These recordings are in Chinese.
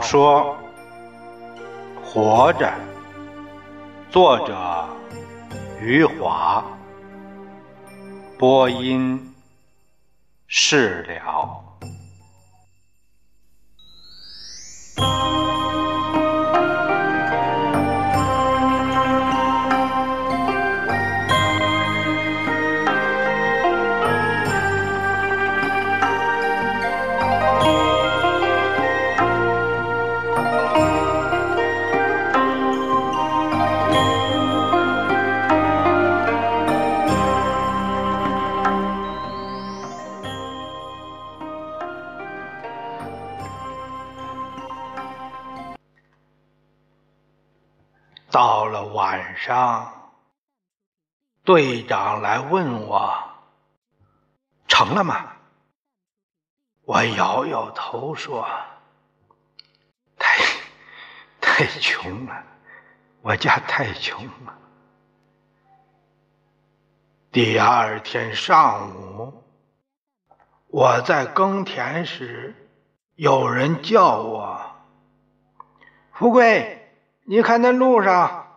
说《活着》，作者余华，播音释了。队长来问我：“成了吗？”我摇摇头说：“太太穷了，我家太穷了。”第二天上午，我在耕田时，有人叫我：“富贵。”你看那路上，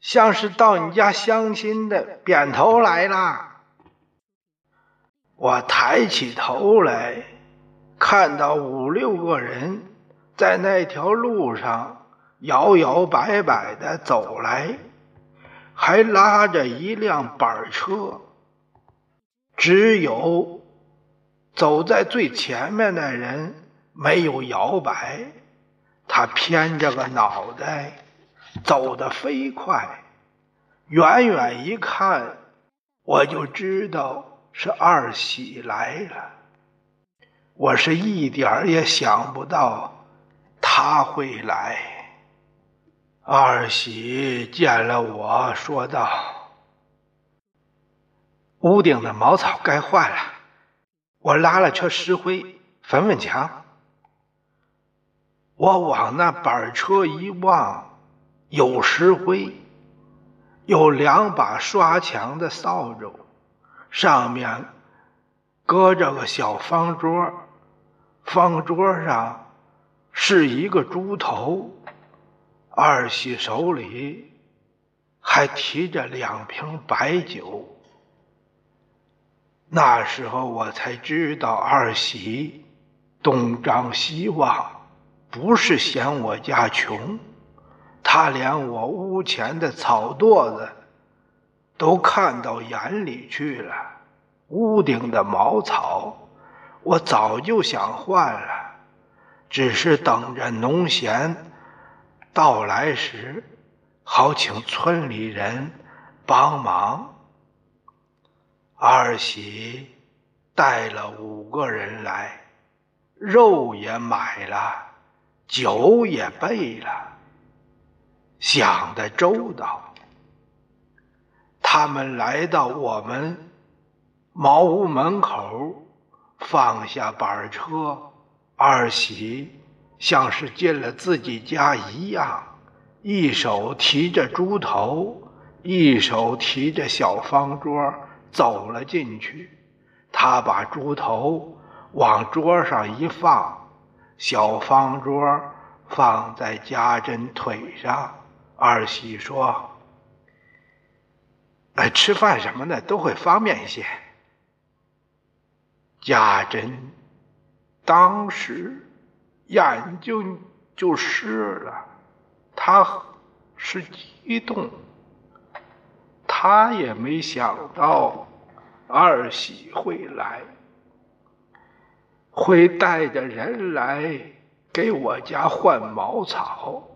像是到你家相亲的扁头来了。我抬起头来，看到五六个人在那条路上摇摇摆摆的走来，还拉着一辆板车。只有走在最前面的人没有摇摆。他偏着个脑袋，走得飞快，远远一看，我就知道是二喜来了。我是一点也想不到他会来。二喜见了我说道：“屋顶的茅草该换了，我拉了车石灰粉粉墙。”我往那板车一望，有石灰，有两把刷墙的扫帚，上面搁着个小方桌，方桌上是一个猪头，二喜手里还提着两瓶白酒。那时候我才知道二喜东张西望。不是嫌我家穷，他连我屋前的草垛子都看到眼里去了。屋顶的茅草，我早就想换了，只是等着农闲到来时，好请村里人帮忙。二喜带了五个人来，肉也买了。酒也备了，想的周到。他们来到我们茅屋门口，放下板车，二喜像是进了自己家一样，一手提着猪头，一手提着小方桌，走了进去。他把猪头往桌上一放。小方桌放在家珍腿上，二喜说：“哎，吃饭什么的都会方便一些。”家珍当时眼睛就湿了，他是激动，他也没想到二喜会来。会带着人来给我家换茅草，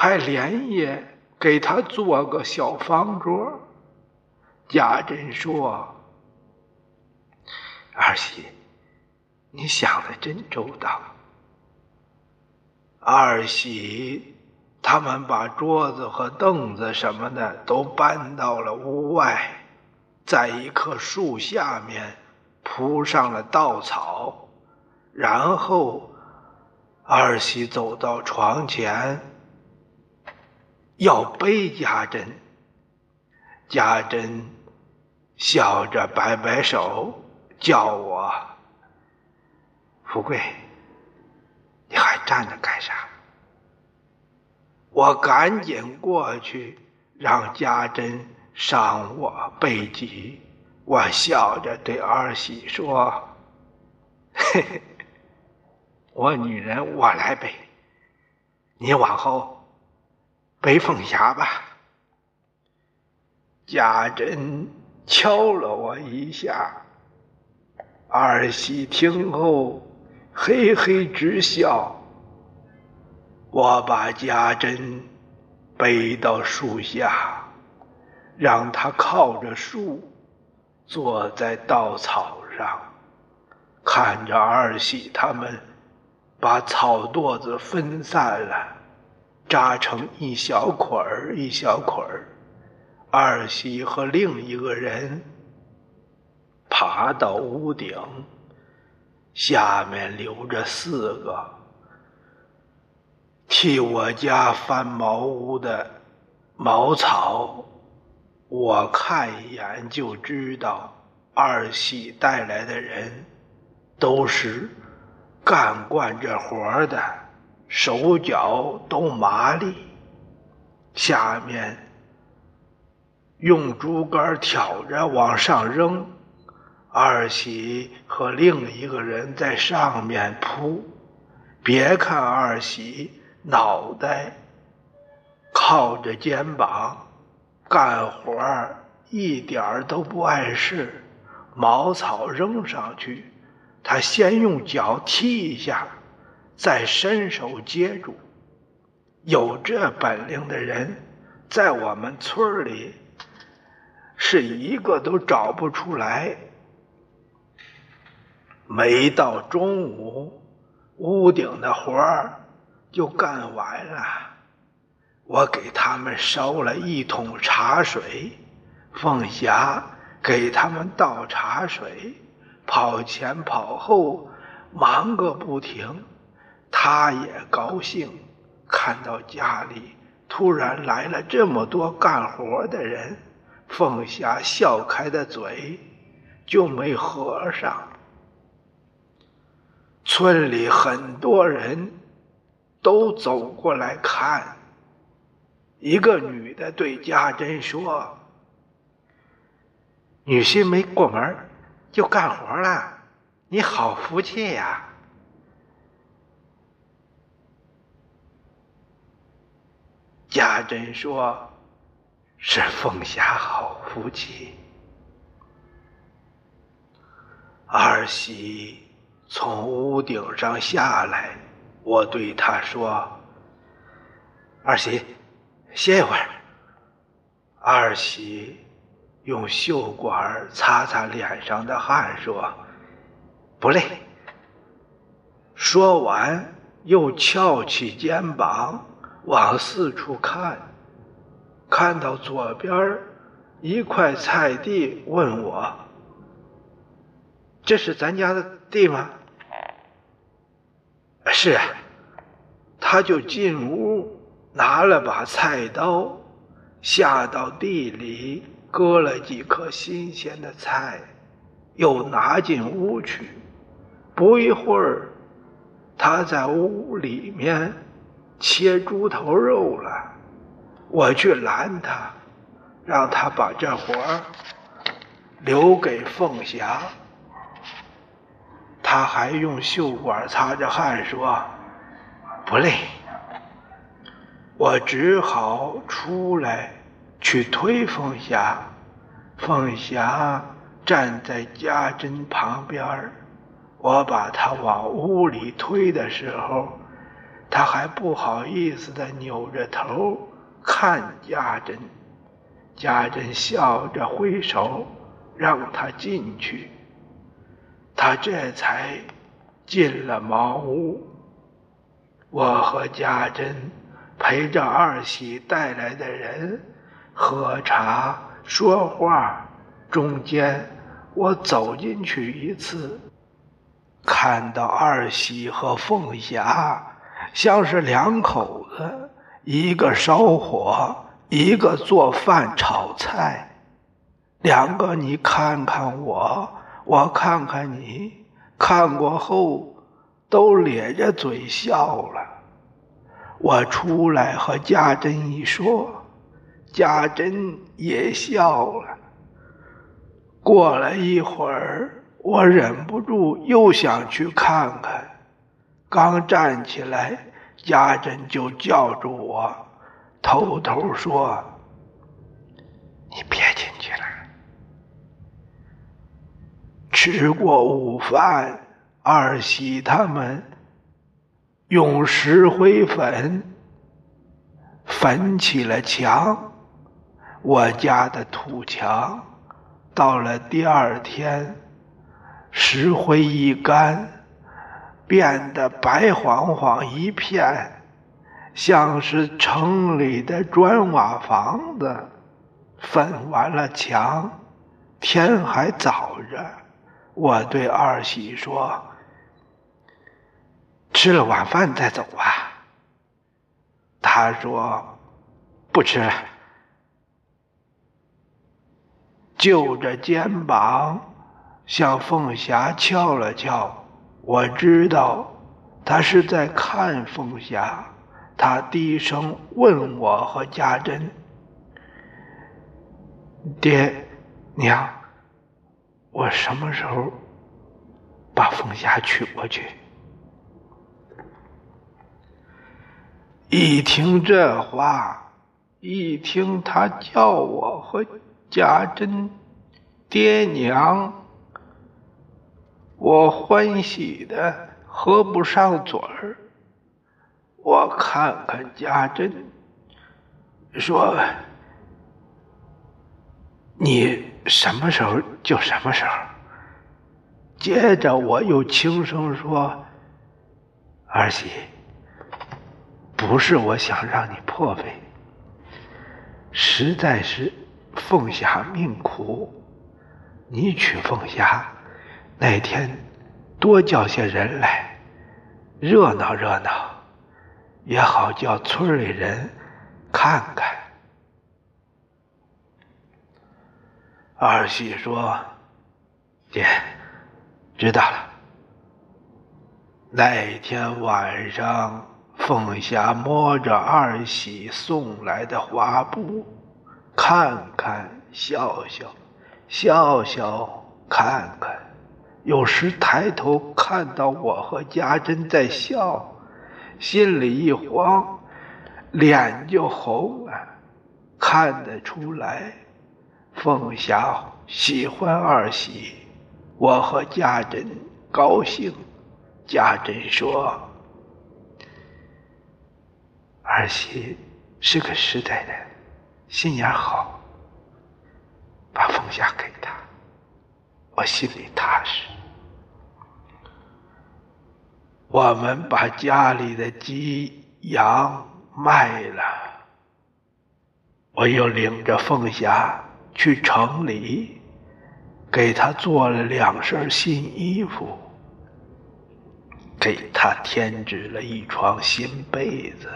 还连夜给他做个小方桌。家珍说：“儿媳，你想的真周到。”二喜他们把桌子和凳子什么的都搬到了屋外，在一棵树下面。铺上了稻草，然后二喜走到床前，要背家珍。家珍笑着摆摆手，叫我：“富贵，你还站着干啥？我赶紧过去，让家珍上我背脊。我笑着对儿媳说：“嘿嘿，我女人我来背，你往后背凤霞吧。”家珍敲了我一下，二喜听后嘿嘿直笑。我把家珍背到树下，让她靠着树，坐在稻草上，看着二喜他们把草垛子分散了，扎成一小捆儿一小捆儿。二喜和另一个人爬到屋顶，下面留着四个。替我家翻茅屋的茅草，我看一眼就知道，二喜带来的人都是干惯这活的，手脚都麻利。下面用竹竿挑着往上扔，二喜和另一个人在上面扑。别看二喜。脑袋靠着肩膀干活，一点都不碍事。茅草扔上去，他先用脚踢一下，再伸手接住。有这本领的人，在我们村里是一个都找不出来。没到中午，屋顶的活儿。就干完了，我给他们烧了一桶茶水，凤霞给他们倒茶水，跑前跑后，忙个不停。他也高兴，看到家里突然来了这么多干活的人，凤霞笑开的嘴就没合上。村里很多人。都走过来看。一个女的对家珍说：“女婿没过门就干活了，你好福气呀。”家珍说：“是凤霞好福气。”儿媳从屋顶上下来。我对他说：“二喜，歇一会儿。”二喜用袖管擦擦脸上的汗，说：“不累。”说完，又翘起肩膀往四处看，看到左边一块菜地，问我：“这是咱家的地吗？”是，他就进屋拿了把菜刀，下到地里割了几颗新鲜的菜，又拿进屋去。不一会儿，他在屋里面切猪头肉了。我去拦他，让他把这活儿留给凤霞。他还用袖管擦着汗说：“不累。”我只好出来去推凤霞。凤霞站在家珍旁边我把她往屋里推的时候，他还不好意思的扭着头看家珍。家珍笑着挥手让他进去。他这才进了茅屋。我和家珍陪着二喜带来的人喝茶说话，中间我走进去一次，看到二喜和凤霞像是两口子，一个烧火，一个做饭炒菜，两个你看看我。我看看你，看过后都咧着嘴笑了。我出来和家珍一说，家珍也笑了。过了一会儿，我忍不住又想去看看，刚站起来，家珍就叫住我，偷偷说：“你别进去了。”吃过午饭。二喜他们用石灰粉粉起了墙，我家的土墙到了第二天，石灰一干，变得白晃晃一片，像是城里的砖瓦房子。粉完了墙，天还早着，我对二喜说。吃了晚饭再走吧。他说：“不吃了。”就着肩膀向凤霞敲了敲，我知道他是在看凤霞。他低声问我和家珍：“爹娘，我什么时候把凤霞娶过去？”一听这话，一听他叫我和家珍爹娘，我欢喜的合不上嘴儿。我看看家珍，说：“你什么时候就什么时候。”接着我又轻声说：“儿媳。”不是我想让你破费，实在是凤霞命苦。你娶凤霞那天，多叫些人来，热闹热闹，也好叫村里人看看。二喜说：“爹，知道了。那天晚上。”凤霞摸着二喜送来的花布，看看笑笑，笑笑看看，有时抬头看到我和家珍在笑，心里一慌，脸就红了。看得出来，凤霞喜欢二喜，我和家珍高兴。家珍说。儿媳是个实在人，心眼好，把凤霞给他，我心里踏实。我们把家里的鸡羊卖了，我又领着凤霞去城里，给她做了两身新衣服，给她添置了一床新被子。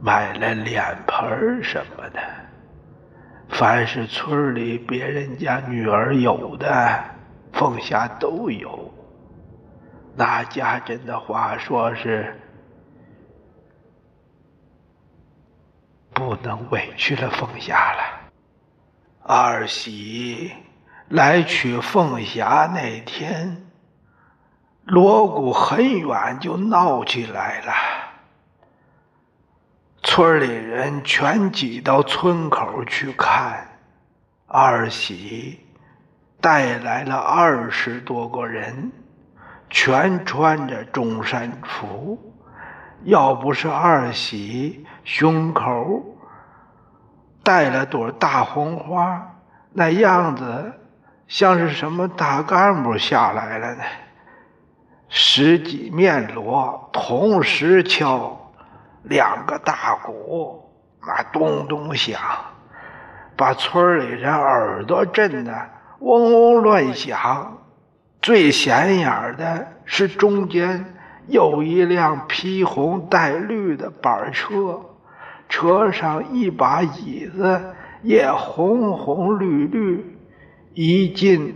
买了脸盆什么的，凡是村里别人家女儿有的，凤霞都有。拿家珍的话说是，不能委屈了凤霞了。二喜来娶凤霞那天，锣鼓很远就闹起来了。村里人全挤到村口去看，二喜带来了二十多个人，全穿着中山服。要不是二喜胸口戴了朵大红花，那样子像是什么大干部下来了呢？十几面锣同时敲。两个大鼓，那咚咚响，把村里人耳朵震得嗡嗡乱响。最显眼的是中间有一辆披红带绿的板车，车上一把椅子也红红绿绿。一进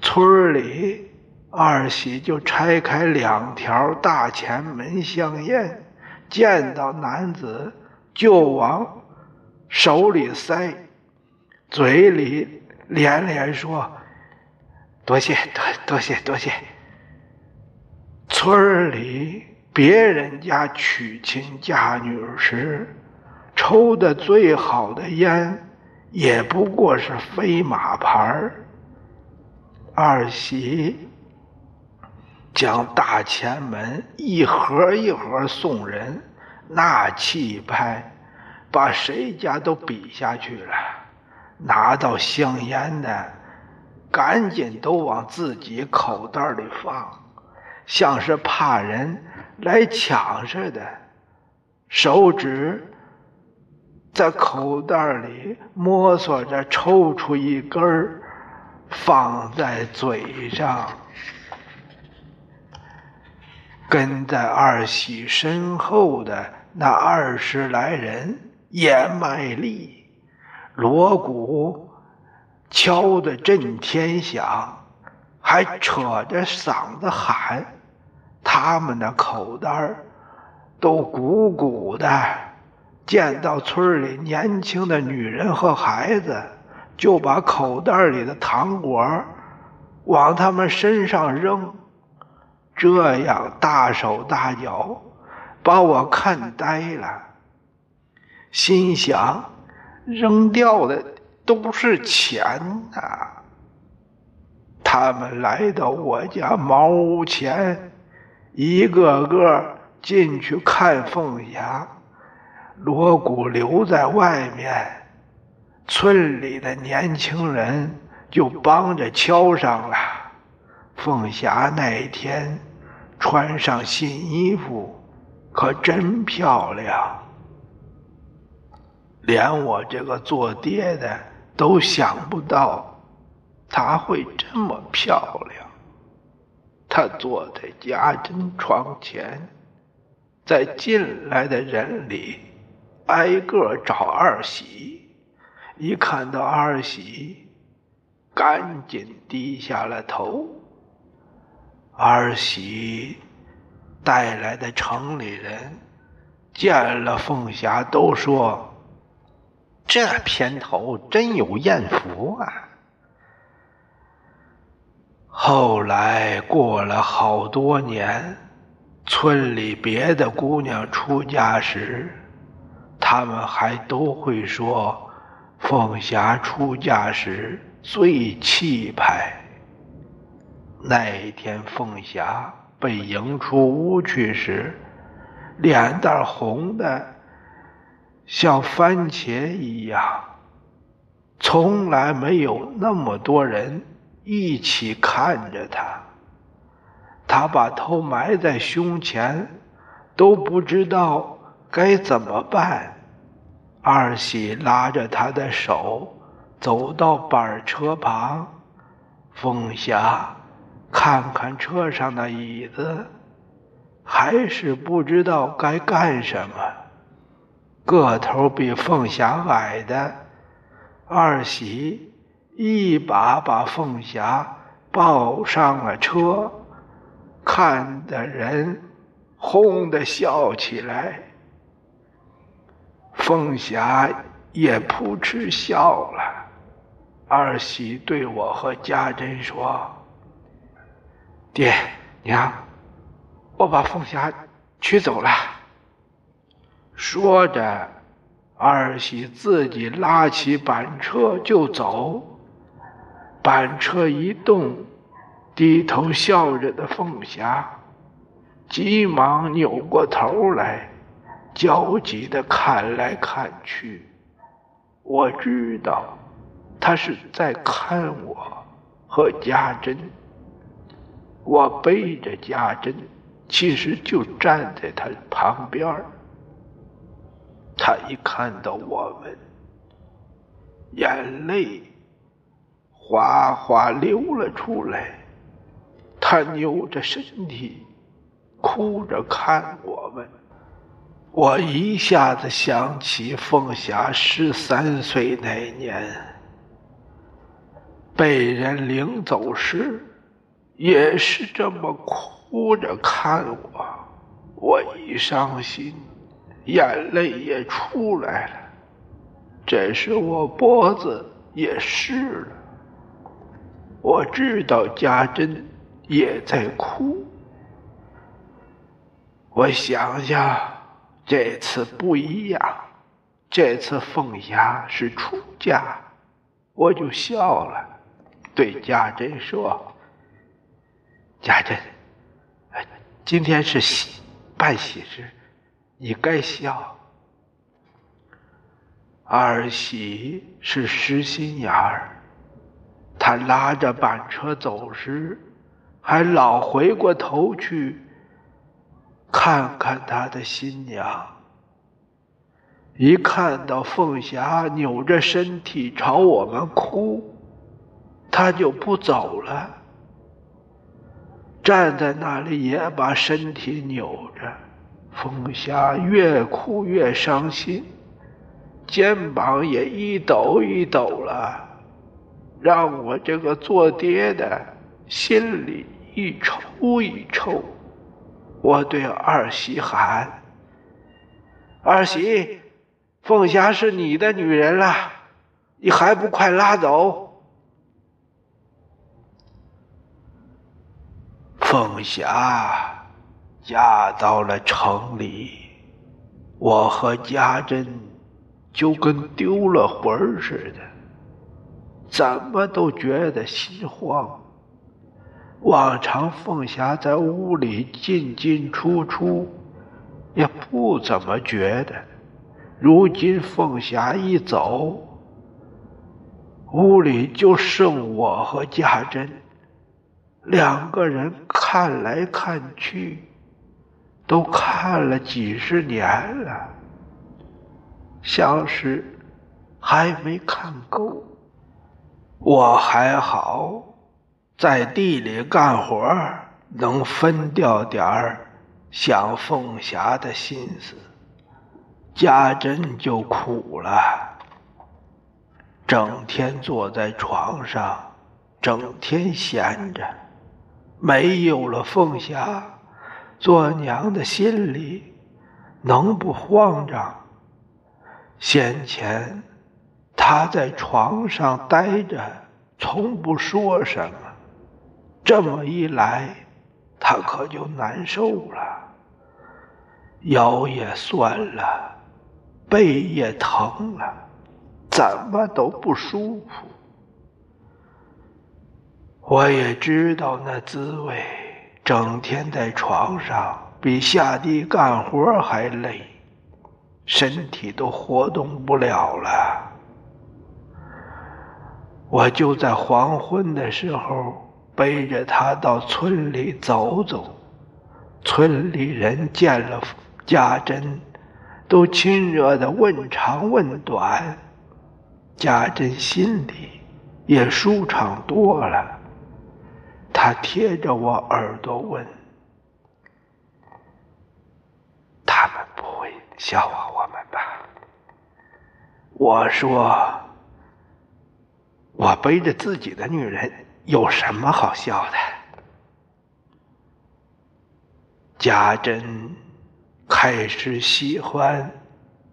村里，二喜就拆开两条大前门香烟，见到男子就往手里塞，嘴里连连说：“多谢多多谢多谢。”村里别人家娶亲嫁女时，抽的最好的烟，也不过是飞马牌二喜将大前门一盒一盒送人，那气派，把谁家都比下去了。拿到香烟的，赶紧都往自己口袋里放。像是怕人来抢似的，手指在口袋里摸索着抽出一根放在嘴上。跟在二喜身后的那二十来人也卖力，锣鼓敲得震天响，还扯着嗓子喊。他们的口袋都鼓鼓的，见到村里年轻的女人和孩子，就把口袋里的糖果往他们身上扔，这样大手大脚，把我看呆了。心想，扔掉的都是钱呐！他们来到我家茅屋前。一个个进去看凤霞，锣鼓留在外面，村里的年轻人就帮着敲上了。凤霞那天穿上新衣服，可真漂亮，连我这个做爹的都想不到她会这么漂亮。她坐在家珍床前，在进来的人里挨个找二喜。一看到二喜，赶紧低下了头。二喜带来的城里人见了凤霞，都说：“这片头真有艳福啊！”后来过了好多年，村里别的姑娘出嫁时，他们还都会说凤霞出嫁时最气派。那一天，凤霞被迎出屋去时，脸蛋红的像番茄一样，从来没有那么多人。一起看着他，他把头埋在胸前，都不知道该怎么办。二喜拉着他的手走到板车旁，凤霞看看车上的椅子，还是不知道该干什么。个头比凤霞矮的二喜。一把把凤霞抱上了车，看的人哄的笑起来。凤霞也扑哧笑了。二喜对我和家珍说：“爹娘，我把凤霞娶走了。”说着，二喜自己拉起板车就走。板车一动，低头笑着的凤霞，急忙扭过头来，焦急的看来看去。我知道，他是在看我和家珍。我背着家珍，其实就站在他旁边他他一看到我们，眼泪。哗哗流了出来，他扭着身体，哭着看我们。我一下子想起凤霞十三岁那年被人领走时，也是这么哭着看我。我一伤心，眼泪也出来了。这时我脖子也湿了。我知道家珍也在哭。我想想，这次不一样。这次凤霞是出嫁，我就笑了，对家珍说：“家珍，今天是喜办喜事，你该笑。”二喜是实心眼儿，他拉着板车走时，还老回过头去看看他的新娘。一看到凤霞扭着身体朝我们哭，他就不走了，站在那里也把身体扭着。凤霞越哭越伤心。肩膀也一抖一抖了，让我这个做爹的心里一抽一抽。我对二喜喊：“二喜，凤霞是你的女人了，你还不快拉走？”凤霞嫁到了城里，我和家珍。就跟丢了魂儿似的，怎么都觉得心慌。往常凤霞在屋里进进出出，也不怎么觉得。如今凤霞一走，屋里就剩我和家珍两个人，看来看去，都看了几十年了。像是还没看够，我还好，在地里干活能分掉点儿想凤霞的心思。家珍就苦了，整天坐在床上，整天闲着，没有了凤霞，做娘的心里能不慌张？先前，他在床上呆着，从不说什么。这么一来，他可就难受了，腰也酸了，背也疼了，怎么都不舒服。我也知道那滋味，整天在床上，比下地干活还累。身体都活动不了了，我就在黄昏的时候背着他到村里走走。村里人见了家珍，都亲热的问长问短，家珍心里也舒畅多了。他贴着我耳朵问。他们不会笑话我们吧！我说，我背着自己的女人有什么好笑的？家珍开始喜欢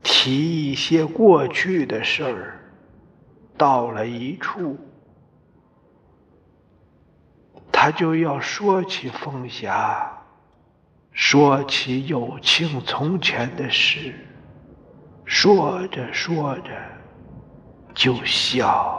提一些过去的事儿，到了一处，他就要说起凤霞。说起有庆从前的事，说着说着就笑。